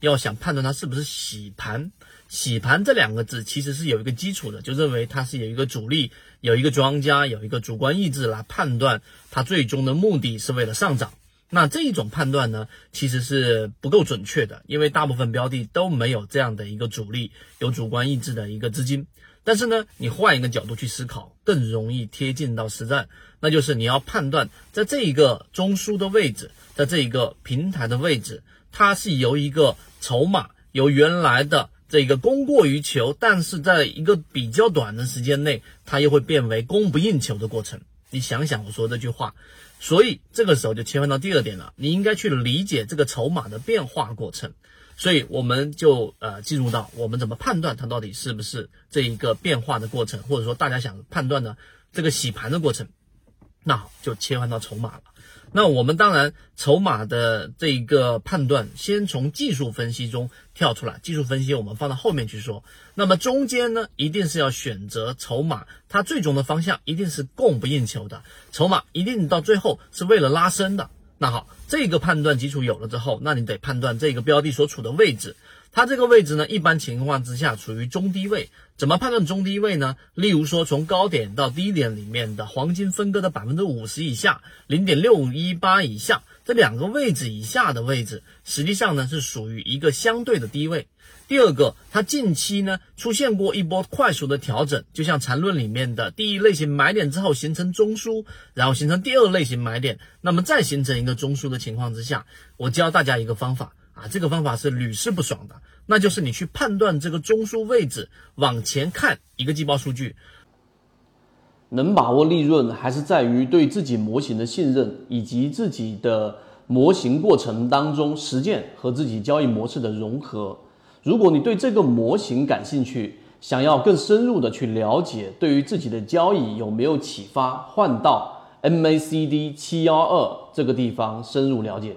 要想判断它是不是洗盘，洗盘这两个字其实是有一个基础的，就认为它是有一个主力，有一个庄家，有一个主观意志来判断它最终的目的是为了上涨。那这一种判断呢，其实是不够准确的，因为大部分标的都没有这样的一个主力，有主观意志的一个资金。但是呢，你换一个角度去思考，更容易贴近到实战，那就是你要判断在这一个中枢的位置，在这一个平台的位置，它是由一个筹码由原来的这个供过于求，但是在一个比较短的时间内，它又会变为供不应求的过程。你想想我说这句话。所以这个时候就切换到第二点了，你应该去理解这个筹码的变化过程。所以我们就呃进入到我们怎么判断它到底是不是这一个变化的过程，或者说大家想判断的这个洗盘的过程。那好，就切换到筹码了。那我们当然筹码的这一个判断，先从技术分析中跳出来。技术分析我们放到后面去说。那么中间呢，一定是要选择筹码，它最终的方向一定是供不应求的，筹码一定到最后是为了拉升的。那好，这个判断基础有了之后，那你得判断这个标的所处的位置。它这个位置呢，一般情况之下处于中低位。怎么判断中低位呢？例如说，从高点到低点里面的黄金分割的百分之五十以下，零点六一八以下这两个位置以下的位置，实际上呢是属于一个相对的低位。第二个，它近期呢出现过一波快速的调整，就像缠论里面的第一类型买点之后形成中枢，然后形成第二类型买点，那么再形成一个中枢的情况之下，我教大家一个方法。啊，这个方法是屡试不爽的，那就是你去判断这个中枢位置，往前看一个季报数据，能把握利润，还是在于对自己模型的信任，以及自己的模型过程当中实践和自己交易模式的融合。如果你对这个模型感兴趣，想要更深入的去了解，对于自己的交易有没有启发，换到 MACD 七幺二这个地方深入了解。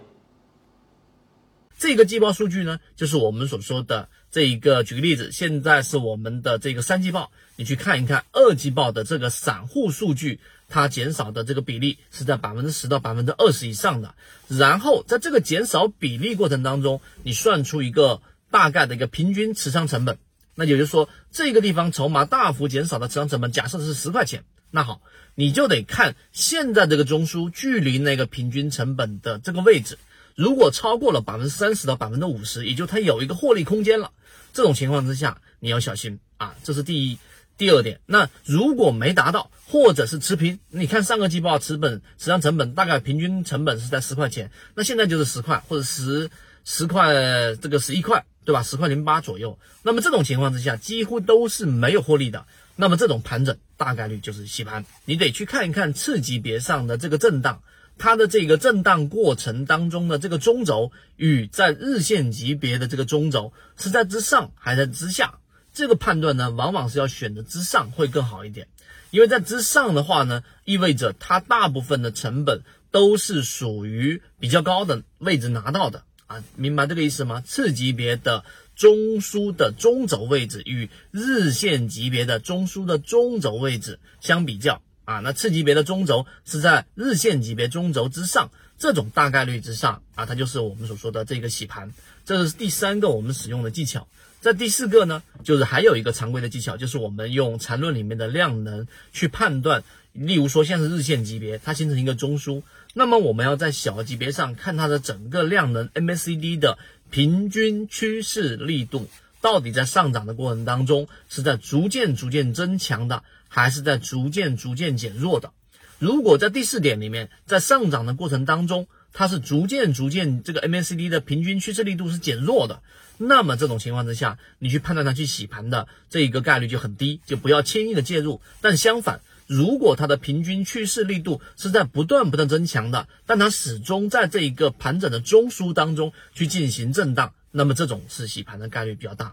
这个季报数据呢，就是我们所说的这一个。举个例子，现在是我们的这个三季报，你去看一看二季报的这个散户数据，它减少的这个比例是在百分之十到百分之二十以上的。然后在这个减少比例过程当中，你算出一个大概的一个平均持仓成本。那也就是说，这个地方筹码大幅减少的持仓成本，假设是十块钱。那好，你就得看现在这个中枢距离那个平均成本的这个位置。如果超过了百分之三十到百分之五十，也就它有一个获利空间了。这种情况之下，你要小心啊，这是第一。第二点，那如果没达到，或者是持平，你看上个季报持本持仓成本大概平均成本是在十块钱，那现在就是十块或者十十块这个十一块，对吧？十块零八左右。那么这种情况之下，几乎都是没有获利的。那么这种盘整大概率就是洗盘，你得去看一看次级别上的这个震荡。它的这个震荡过程当中的这个中轴与在日线级别的这个中轴是在之上还是在之下？这个判断呢，往往是要选择之上会更好一点，因为在之上的话呢，意味着它大部分的成本都是属于比较高的位置拿到的啊，明白这个意思吗？次级别的中枢的中轴位置与日线级别的中枢的中轴位置相比较。啊，那次级别的中轴是在日线级别中轴之上，这种大概率之上啊，它就是我们所说的这个洗盘，这是第三个我们使用的技巧。在第四个呢，就是还有一个常规的技巧，就是我们用缠论里面的量能去判断，例如说像是日线级别，它形成一个中枢，那么我们要在小级别上看它的整个量能 MACD 的平均趋势力度，到底在上涨的过程当中是在逐渐逐渐增强的。还是在逐渐逐渐减弱的。如果在第四点里面，在上涨的过程当中，它是逐渐逐渐这个 MACD 的平均趋势力度是减弱的，那么这种情况之下，你去判断它去洗盘的这一个概率就很低，就不要轻易的介入。但相反，如果它的平均趋势力度是在不断不断增强的，但它始终在这一个盘整的中枢当中去进行震荡，那么这种是洗盘的概率比较大。